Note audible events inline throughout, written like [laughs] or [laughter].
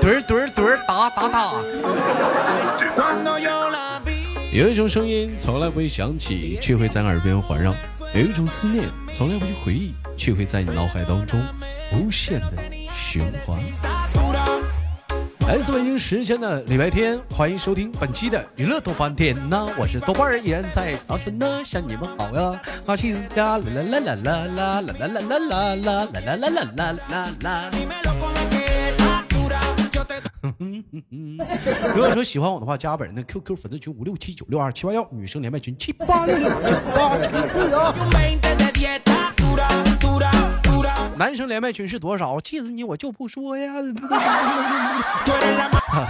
墩儿墩儿墩儿哒哒哒。有一种声音从来不会响起，却会在耳边环绕；有一种思念从来不去回忆，却会在你脑海当中无限的循环。来自北京时间的礼拜天，欢迎收听本期的娱乐多翻天呐！我是豆瓣儿，依然在长春呢，向你们好呀！啊，气死家啦啦啦啦啦啦啦啦啦啦啦啦啦啦啦啦啦！[laughs] 如果说喜欢我的话，加本人的 QQ 粉丝群五六七九六二七八幺，女生连麦群七八六六九八七四啊。男生连麦群是多少？气死你，我就不说呀。[laughs]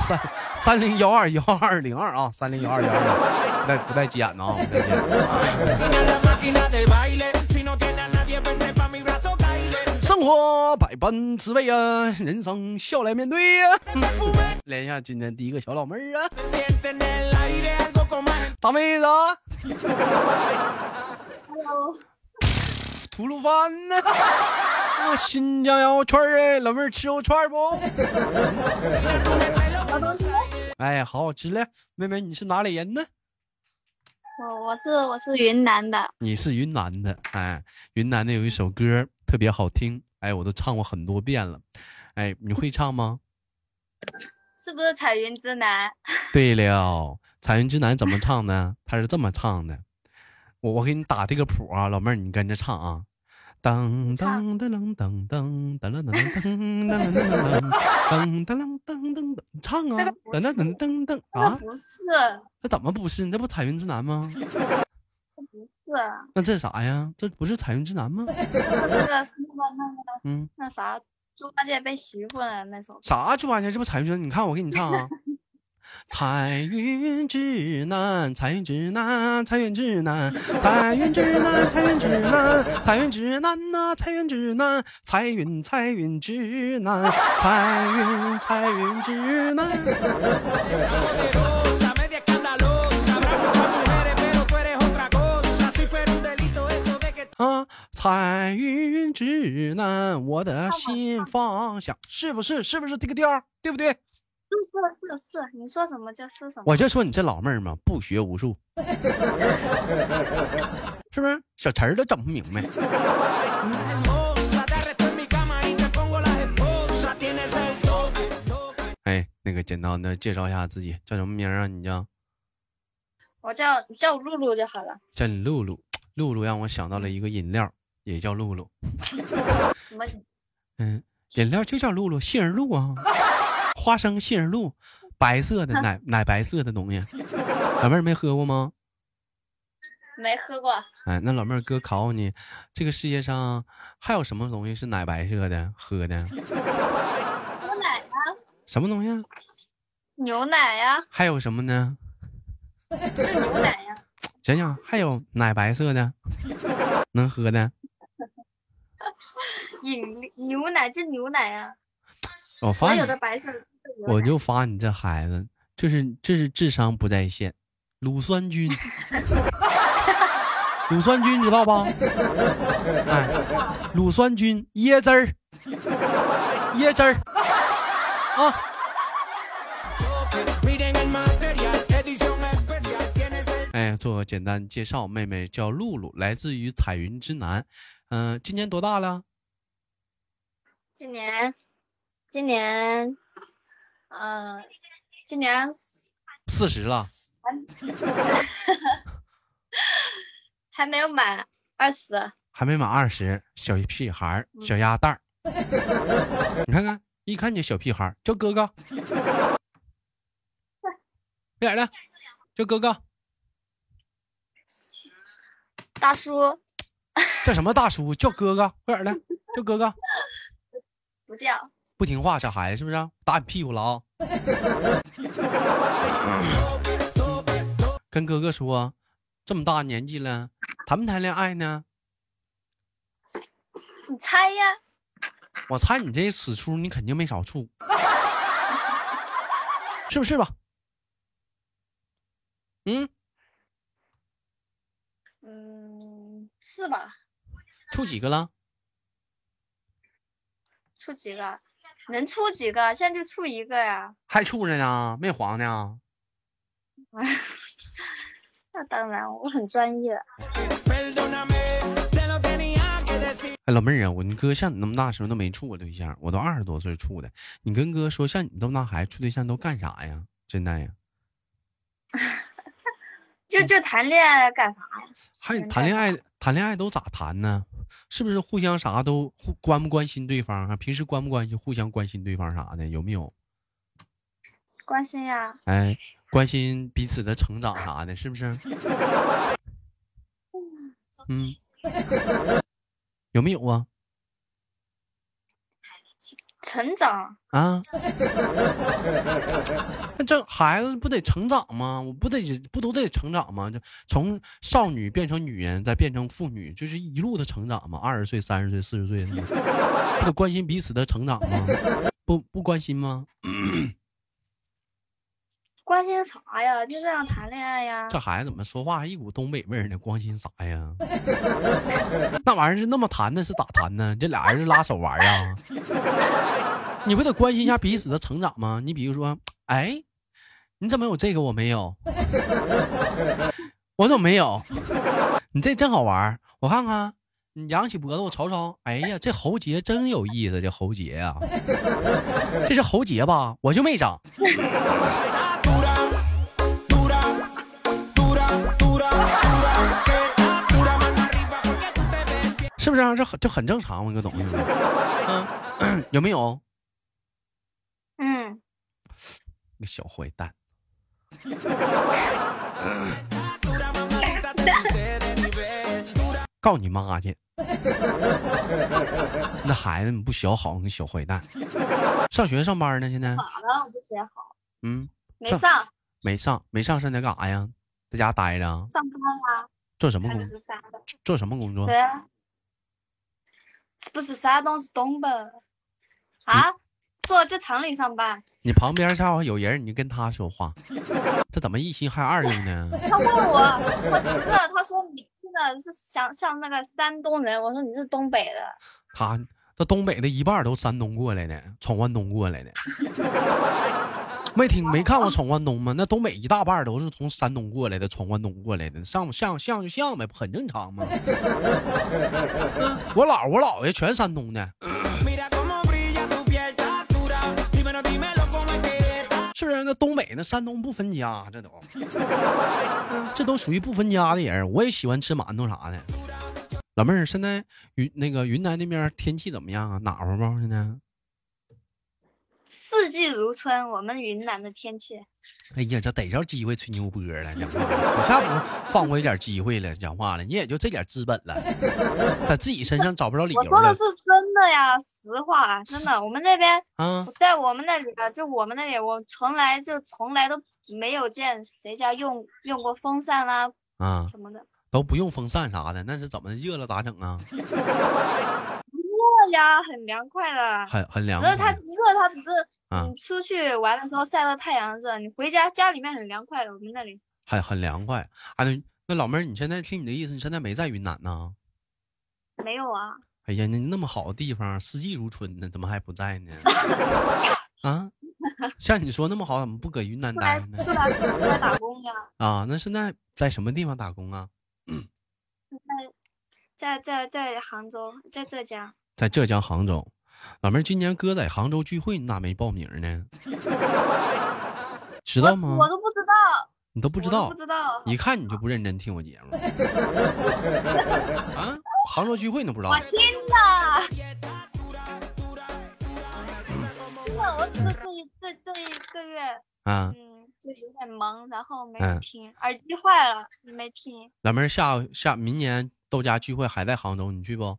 三三零幺二幺二零二啊，三零幺二幺二，不带不带急眼的啊，不带急眼。生活百般滋味啊，人生笑来面对呀。连一下今天第一个小老妹儿啊，大妹子。Hello。吐鲁番呢？啊，新疆羊肉串哎，老妹儿吃肉串不？[laughs] 哎，好好吃嘞，妹妹你是哪里人呢？我我是我是云南的。你是云南的，哎，云南的有一首歌特别好听，哎，我都唱过很多遍了，哎，你会唱吗？是不是彩云之南？[laughs] 对了，彩云之南怎么唱呢？它是这么唱的，我我给你打这个谱啊，老妹儿你跟着唱啊。噔噔噔噔噔噔噔噔噔噔噔噔噔噔噔噔噔噔噔，唱啊！噔噔噔噔噔啊！不是，那怎么不是？那不彩云之南吗？不是。那这啥呀？这不是彩云之南吗？那个是那个那个嗯，那啥，猪八戒背媳妇了那首。啥猪八戒？这不彩云之南？你看我给你唱啊。彩云之南，彩云之南，彩云之南，彩云之南，彩云之南，彩云之南呐，彩云之南，彩云彩云之南，彩云彩云之南。啊，彩云之南，我的心方向，是不是？是不是这个调？对不对？是是是是，你说什么就是什么。我就说你这老妹儿嘛，不学无术，[laughs] 是不是？小词儿都整不明白。哎，那个简单的介绍一下自己，叫什么名啊？你叫？我叫叫露露就好了。叫你露露，露露让我想到了一个饮料，也叫露露。什么？嗯，饮料就叫露露，杏仁露啊。[laughs] 花生杏仁露，白色的 [laughs] 奶奶白色的东西，老妹儿没喝过吗？没喝过。哎，那老妹儿哥考考你，这个世界上还有什么东西是奶白色的喝的？牛奶啊。什么东西？牛奶呀。还有什么呢？就牛奶呀。想想还有奶白色的能喝的？[laughs] 饮牛奶这牛奶呀。我发有的白色，我就发你这孩子，这是这是智商不在线，乳酸菌，乳酸菌知道吧？哎，乳酸菌椰汁儿，椰汁儿啊。哎，做个简单介绍，妹妹叫露露，来自于彩云之南，嗯，今年多大了？今年。今年，嗯，今年四十了，还没有满二十，还没满二十，小屁孩小鸭蛋儿，你看看，一看就小屁孩叫哥哥，快点的，叫哥哥，大叔，叫什么大叔？叫哥哥，快点的，叫哥哥，[laughs] 不叫。不听话，小孩子是不是？打你屁股了啊！[laughs] 跟哥哥说，这么大年纪了，谈不谈恋爱呢？你猜呀？我猜你这死处，你肯定没少处，[laughs] 是不是吧？嗯嗯。是吧？处几个了？处几个？能处几个？现在就处一个呀。还处着呢，没黄呢。[laughs] 那当然，我很专业。哎，老妹儿啊，我你哥像你那么大时候都没处过对象，我都二十多岁处的。你跟哥说，像你这么大孩子处对象都干啥呀？真的呀？[laughs] 就就谈恋爱干啥呀？还谈恋爱？谈恋爱都咋谈呢？是不是互相啥都互关不关心对方啊？平时关不关心？互相关心对方啥的有没有？关心呀。哎，关心彼此的成长啥的，是不是？[laughs] 嗯。[laughs] 有没有啊？成长啊？[laughs] 那这孩子不得成长吗？我不得不都得成长吗？就从少女变成女人，再变成妇女，就是一路的成长吗。二十岁、三十岁、四十岁，不得关心彼此的成长吗？不不关心吗？关心啥呀？就这样谈恋爱呀？这孩子怎么说话一股东北味儿呢？关心啥呀？[laughs] 那玩意儿是那么谈的，是咋谈呢？这俩人是拉手玩啊？[laughs] 你不得关心一下彼此的成长吗？你比如说，哎，你怎么有这个我没有？[laughs] 我怎么没有？你这真好玩，我看看。你扬起脖子，我瞅瞅。哎呀，这喉结真有意思，这喉结呀，这是喉结吧？我就没长。是不是？这很这很正常吗？这东西，[laughs] 嗯，[clears throat] 有没有？嗯，个小坏蛋，[laughs] 告你妈去！那孩子你不学好，你小坏蛋，上学上班呢？现在咋了？我不学好。嗯，没上，没上，没上，现在干啥呀？在家待着。上班啊。做什么工作？做什么工作？对啊。不是山东，是东北。啊，做在厂里上班。你旁边下午有人，你就跟他说话，这怎么一心害二用呢？他问我，我不是，他说你听的是像像那个山东人，我说你是东北的。他这东北的一半都山东过来的，闯关东过来的。[laughs] 没听没看过闯关东吗？那东北一大半都是从山东过来的，闯关东过来的，上像像就像呗，不很正常吗？[laughs] 我姥我姥爷全山东的，[laughs] 是不是？那东北那山东不分家，这都，[laughs] 这都属于不分家的人。我也喜欢吃馒头啥的。老妹儿，现在云那个云南那边天气怎么样啊？暖和不？现在？四季如春，我们云南的天气。哎呀，这逮着机会吹牛波了，讲话，可下不放过一点机会了，讲话了，你也就这点资本了，在自己身上找不着理由。我说的是真的呀，实话，真的。我们那边，嗯，在我们那里的，就我们那里，我从来就从来都没有见谁家用用过风扇啦，啊，什么的都不用风扇啥的，那是怎么热了咋整啊？[laughs] 呀，很凉快的，很很凉。只是它热，它只是你出去玩的时候晒到太阳热，你回家家里面很凉快的。我们那里很很凉快。啊，那那老妹儿，你现在听你的意思，你现在没在云南呢？没有啊。哎呀，那那么好的地方，四季如春呢，怎么还不在呢？[laughs] 啊，像你说那么好，怎么不搁云南待呢？出来出来打工呀。啊，那现在在什么地方打工啊？在在在在杭州，在浙江。在浙江杭州，老妹儿，今年哥在杭州聚会，你咋没报名呢？知道吗？我都不知道，你都不知道，不知道。一看你就不认真听我节目。[laughs] 啊，杭州聚会你都不知道？我听了，真的，我只是这一这这一个月，啊，嗯，就有点忙，然后没听，耳机坏了，没听。老妹儿，下下明年豆家聚会还在杭州，你去不？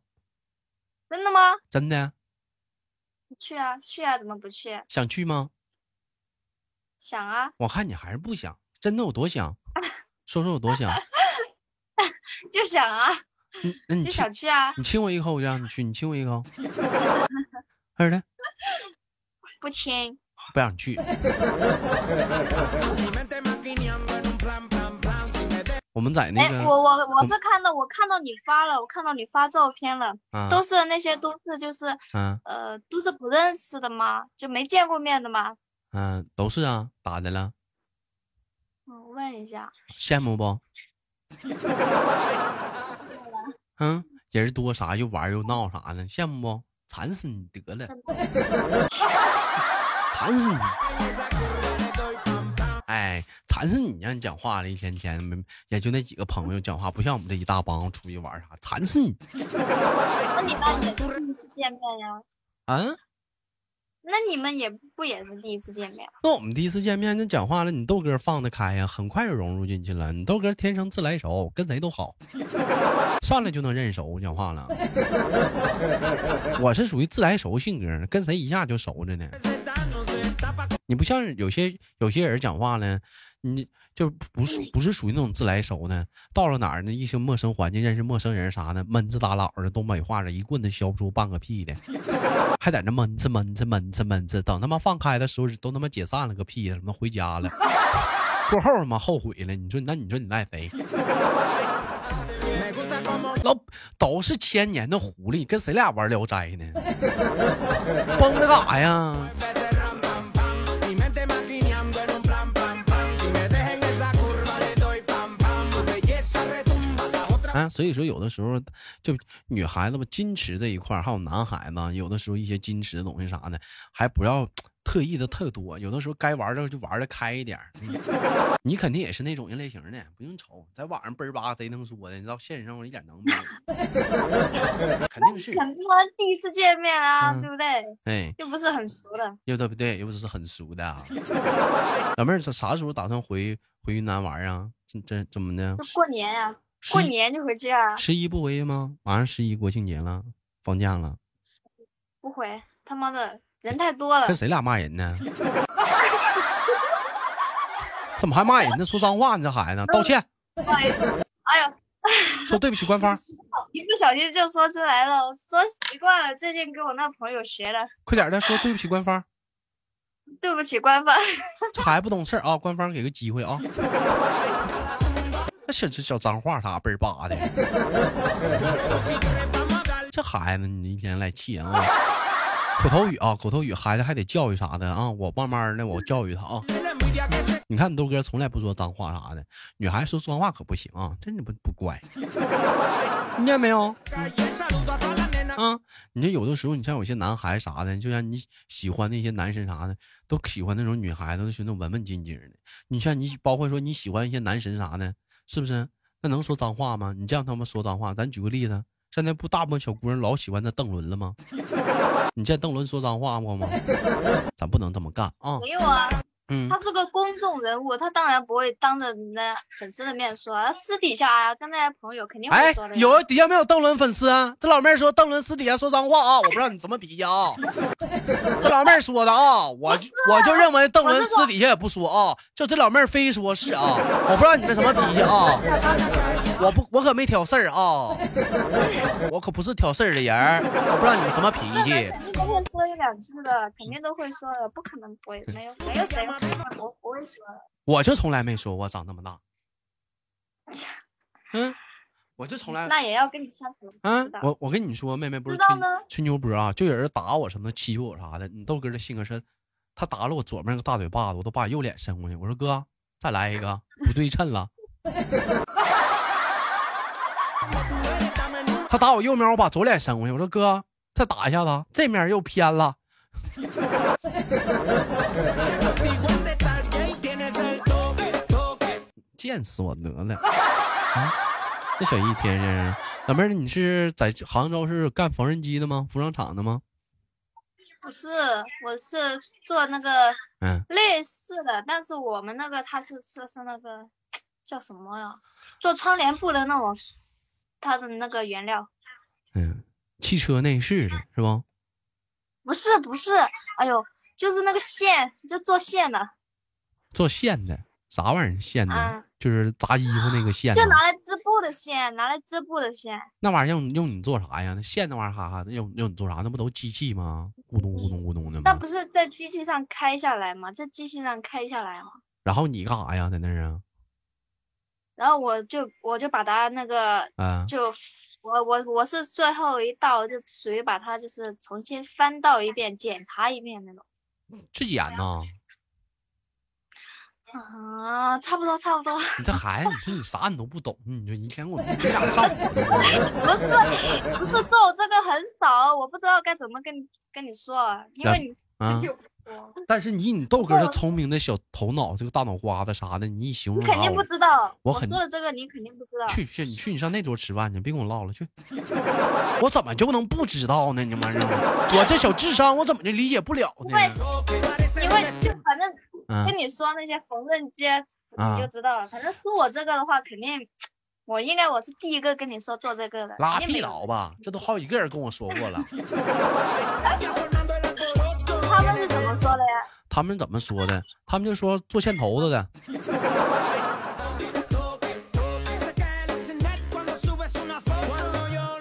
真的吗？真的。去啊，去啊，怎么不去？想去吗？想啊。我看你还是不想。真的有多想？[laughs] 说说有多想？[laughs] 就想啊。嗯，那你就想去啊。你亲我一口，我就让你去。你亲我一口。二的。不亲。不想去。[laughs] 我们在那哎，个，我我我是看到我看到你发了，我看到你发照片了，啊都是那些都是就是嗯呃都是不认识的吗？就没见过面的吗？嗯，都是啊，咋的了？嗯，我问一下，羡慕不？[laughs] 嗯，人多啥又玩又闹啥的，羡慕不？馋死你得了，[laughs] 馋死你！哎，馋死你！让你讲话了，一天天没也就那几个朋友讲话，不像我们这一大帮出去玩啥，馋死你！[laughs] 那你们也是第一次见面呀？啊，那你们也不也是第一次见面？那我们第一次见面，那讲话了，你豆哥放得开呀，很快就融入进去了。你豆哥天生自来熟，跟谁都好，[laughs] 上来就能认熟，讲话了。[laughs] 我是属于自来熟性格，跟谁一下就熟着呢。你不像有些有些人讲话呢，你就不是不是属于那种自来熟呢，到了哪儿呢，一些陌生环境认识陌生人啥的，闷子打老的东北话的一棍子削不出半个屁的，[laughs] 还在那闷子闷子闷子闷子，等他妈放开的时候都他妈解散了个屁，他妈回家了，[laughs] 过后他妈后悔了，你说那你说你赖谁？[laughs] 老都是千年的狐狸，跟谁俩玩聊斋呢？绷着干啥呀？啊，所以说有的时候就女孩子吧，矜持这一块儿，还有男孩子，有的时候一些矜持的东西啥的，还不要特意的特多。有的时候该玩的就玩的开一点 [laughs] 你肯定也是那种人类型的，不用愁，在网上嘣儿吧贼能说的，你到现实生活一点能没有，肯定是。肯定啊，第一次见面啊，嗯对不对？哎，又不是很熟的。又对不对？又不是很熟的、啊。[laughs] 老妹儿，啥啥时候打算回回云南玩啊？这这怎么的？过年呀、十过年就回去啊，十一不回去吗？马上十一国庆节了，放假了，不回，他妈的人太多了跟。谁俩骂人呢？[laughs] 怎么还骂人呢？说脏话呢？这孩子，道歉，[laughs] 不好意思，哎呦，说对不起官方，[laughs] 一不小心就说出来了，我说习惯了，最近跟我那朋友学的，快点的说对不起官方，对不起官方。这孩子不懂事儿啊，官方给个机会啊。那小这小脏话啥倍儿巴的，[laughs] 这孩子你一天来气人啊！口头语啊，口头语，孩子还得教育啥的啊，我慢慢的我教育他啊。你看你豆哥从来不说脏话啥的，女孩说脏话可不行啊，真的不不乖。听见没有？啊，你这有的时候，你像有些男孩啥的，就像你喜欢那些男神啥的，都喜欢那种女孩子，都是那种文文静静的。你像你，包括说你喜欢一些男神啥的，是不是？那能说脏话吗？你这样他们说脏话，咱举个例子，现在不大部分小姑娘老喜欢那邓伦了吗？[laughs] 你见邓伦说脏话过吗？咱不能这么干啊！没有啊，嗯他，是个公众人物，他当然不会当着人家粉丝的面说，他私底下啊跟那些朋友肯定哎会说的。，有底下没有邓伦粉丝啊？这老妹儿说邓伦私底下说脏话啊，我不知道你什么脾气啊。这老妹儿说的啊，我就我就认为邓伦私底下也不说啊，就这老妹儿非说是啊，我不知道你们什么脾气啊。我不，我可没挑事儿啊，我可不是挑事儿的人儿，我不知道你们什么脾气。都会说一两句的，肯定都会说的，不可能不会，没有没有谁会不不会说的。我就从来没说我长这么大，[laughs] 嗯，我就从来那也要跟你相处。嗯，我我跟你说，妹妹不是吹吹牛波啊，就有人打我什么欺负我啥的。你豆哥的性格是，他打了我左边那个大嘴巴子，我都把右脸伸过去。我说哥，再来一个，不对称了。[laughs] 他打我右面，我把左脸伸过去。我说哥，再打一下子，这面又偏了。贱死我得了！啊，这小一天天，老妹儿，你是在杭州是干缝纫机的吗？服装厂的吗？不是，我是做那个嗯，类似的，但是我们那个他是是是那个叫什么呀？做窗帘布的那种，它的那个原料。嗯，汽车内饰的是吧？不是不是，哎呦，就是那个线，就做线的，做线的，啥玩意儿线的？啊就是扎衣服那个线就。拿来织布的线，拿来织布的线。那玩意儿用用你做啥呀？那线那玩意儿哈哈的用用你做啥？那不都机器吗？咕咚咕咚咕咚的吗？那不是在机器上开下来吗？在机器上开下来吗？然后你干啥呀？在那儿啊？然后我就我就把它那个啊，就我我我是最后一道，就属于把它就是重新翻到一遍，检查一遍那种。质检呢？啊，差不多差不多。你这孩子，你说你啥你都不懂，你说一天我你俩上不是不是做这个很少，我不知道该怎么跟你跟你说，因为你啊！[laughs] 就但是以你豆哥这聪明的小头脑，这个大脑瓜子啥的，你一形容，你肯定不知道。我很说的这个你肯定不知道。去去，你去你上那桌吃饭去，别跟我唠了去。我怎么就能不知道呢？你妈的，我这小智商，我怎么就理解不了呢？因为就反正嗯跟你说那些缝纫机，啊你就知道了。反正说我这个的话，肯定我应该我是第一个跟你说做这个的。拉屁肯定没有倒吧，这都好几个人跟我说过了。[laughs] 他们是怎么说的呀？他们怎么说的？他们就说做线头子的。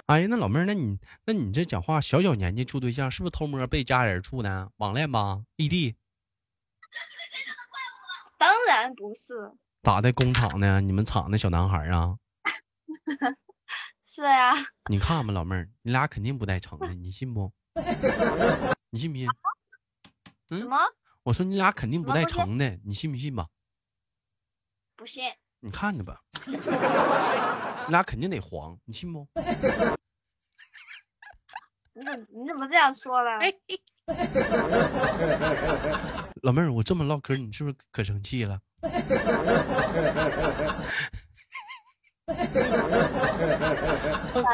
哎呀，那老妹儿，那你那你这讲话小小年纪处对象，是不是偷摸被家人处的？网恋吧？异地？当然不是，咋的？工厂呢？你们厂的小男孩啊？[laughs] 是呀，你看吧，老妹儿，你俩肯定不带成的，你信不？你信不信？嗯什么我说你俩肯定不带成的，你信不信吧？不信？你看着吧，你俩肯定得黄，你信不？[laughs] 你怎你怎么这样说呢？哎老妹儿，我这么唠嗑，你是不是可生气了？[laughs] 反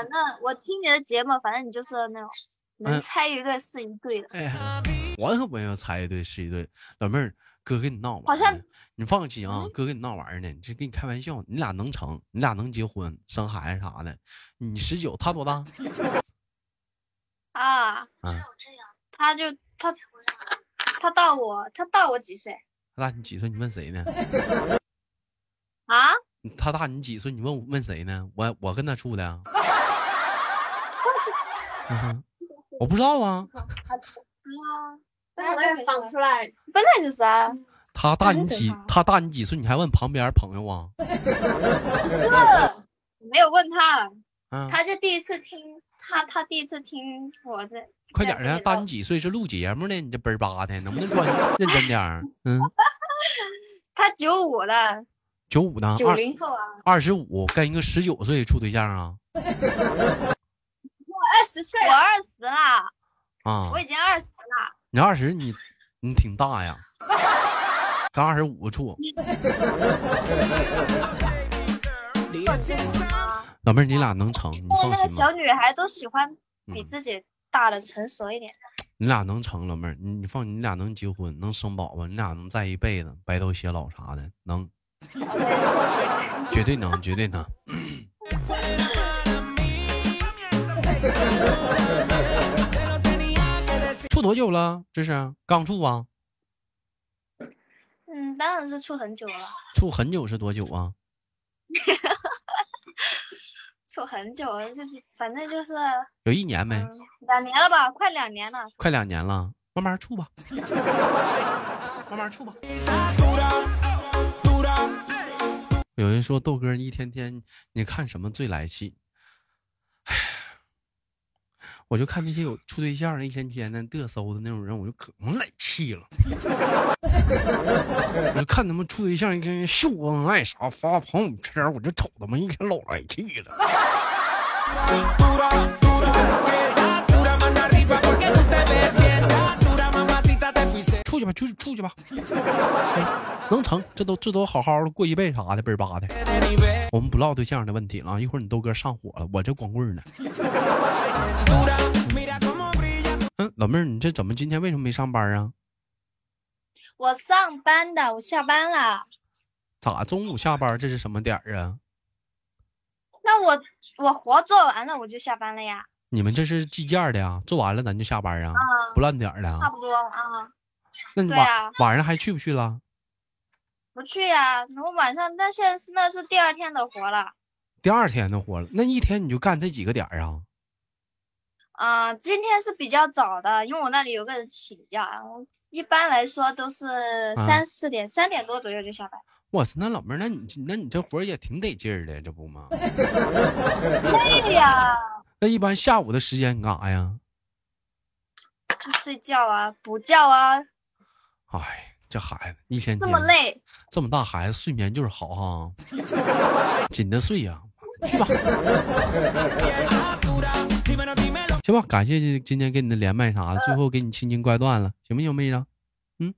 正我听你的节目，反正你就是那种能嗯猜一对是一对的。哎呀，我可不要猜一对是一对。老妹儿，哥跟你闹好像，你放心啊，哥跟你闹玩儿呢，这跟你开玩笑，你俩能成，你俩能结婚生孩子啥的。你十九，他多大？[laughs] 啊，啊，他就他他大我他大我几岁他大你几岁？你问谁呢？[laughs] 啊？他大你几岁？你问问谁呢？我我跟他处的啊。[laughs] 嗯我不知道啊，放出来，本来就是啊，他大你几？他大你几岁？你还问旁边朋友啊？是没有问他，啊，他就第一次听他他第一次听我这，快点儿的，大你几岁？是录节目呢？你这倍儿巴的，能不能专 [laughs] 认真点儿？嗯，[laughs] 他九五的，九五呢？九二零后啊，二十五跟一个十九岁处对象啊？我二十岁，我二十了，啊我，已经二十啦，你二十，你你挺大呀，刚二十五处。老妹儿，你俩能成，你放心吧那个小。女孩都喜欢比嗯自己大的成熟一点。你俩能成，老妹儿，你你放，你俩能结婚，能生宝宝，你俩能在一辈子，白头偕老啥的，能。绝对能，绝对能。[laughs] 处多久了？这是刚处啊？嗯，当然是处很久了，处很久是多久啊？[laughs] 处很久了，就是反正就是有一年没？嗯两年了吧，快两年了。快两年了，慢慢处吧，慢慢处吧。有人说豆哥一天天你看什么最来气？我就看那些有处对象的一天天的嘚瑟的那种人，我就可能来气了。我就看他们处对象一天天秀恩爱啥发朋友圈，我就瞅他们一天老来气了。出去吧，嗯 [laughs] 能成，这都这都好好的过一辈子啥的，倍儿巴的。我们不唠对象的问题了啊，一会儿你豆哥上火了，我这光棍呢。嗯，老妹儿，你这怎么今天为什么没上班啊？我上班的，我下班了。咋中午下班？这是什么点儿啊？那我我活做完了，我就下班了呀。你们这是计件的呀？做完了咱就下班啊？啊，不烂点儿的啊？差不多啊。那你晚、啊晚上还去不去了？不去呀，我晚上那现在是那是第二天的活了。第二天的活了，那一天你就干这几个点儿啊？啊、今天是比较早的，因为我那里有个人请假，我一般来说都是三四点、三点多左右就下班。我操，那老妹儿，那你那你这活儿也挺得劲儿的，这不吗？累呀，那一般下午的时间你干啥呀？就睡觉啊，补觉啊，哎，这孩子一天这天么累，这么大孩子睡眠就是好哈，[laughs] 紧着睡呀、去吧。行吧，感谢今今天跟你的连麦啥的，最后给你轻轻挂断了，行不行，妹子？嗯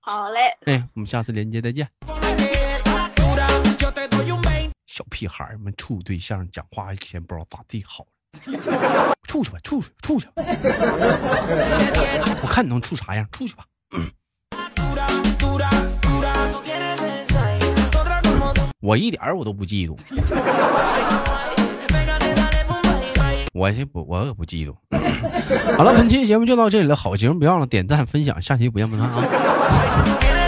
好嘞，哎，我们下次连接再见。小屁孩儿们处对象讲话一天不知道咋地好了，处去吧，处去，处去吧。[laughs] 我看你能处啥样，处去吧。我一点儿我都不嫉妒，[laughs] 我也不，我也不嫉妒。好了，本期节目就到这里了，好节目别忘了点赞分享，下期不见不散啊！[laughs]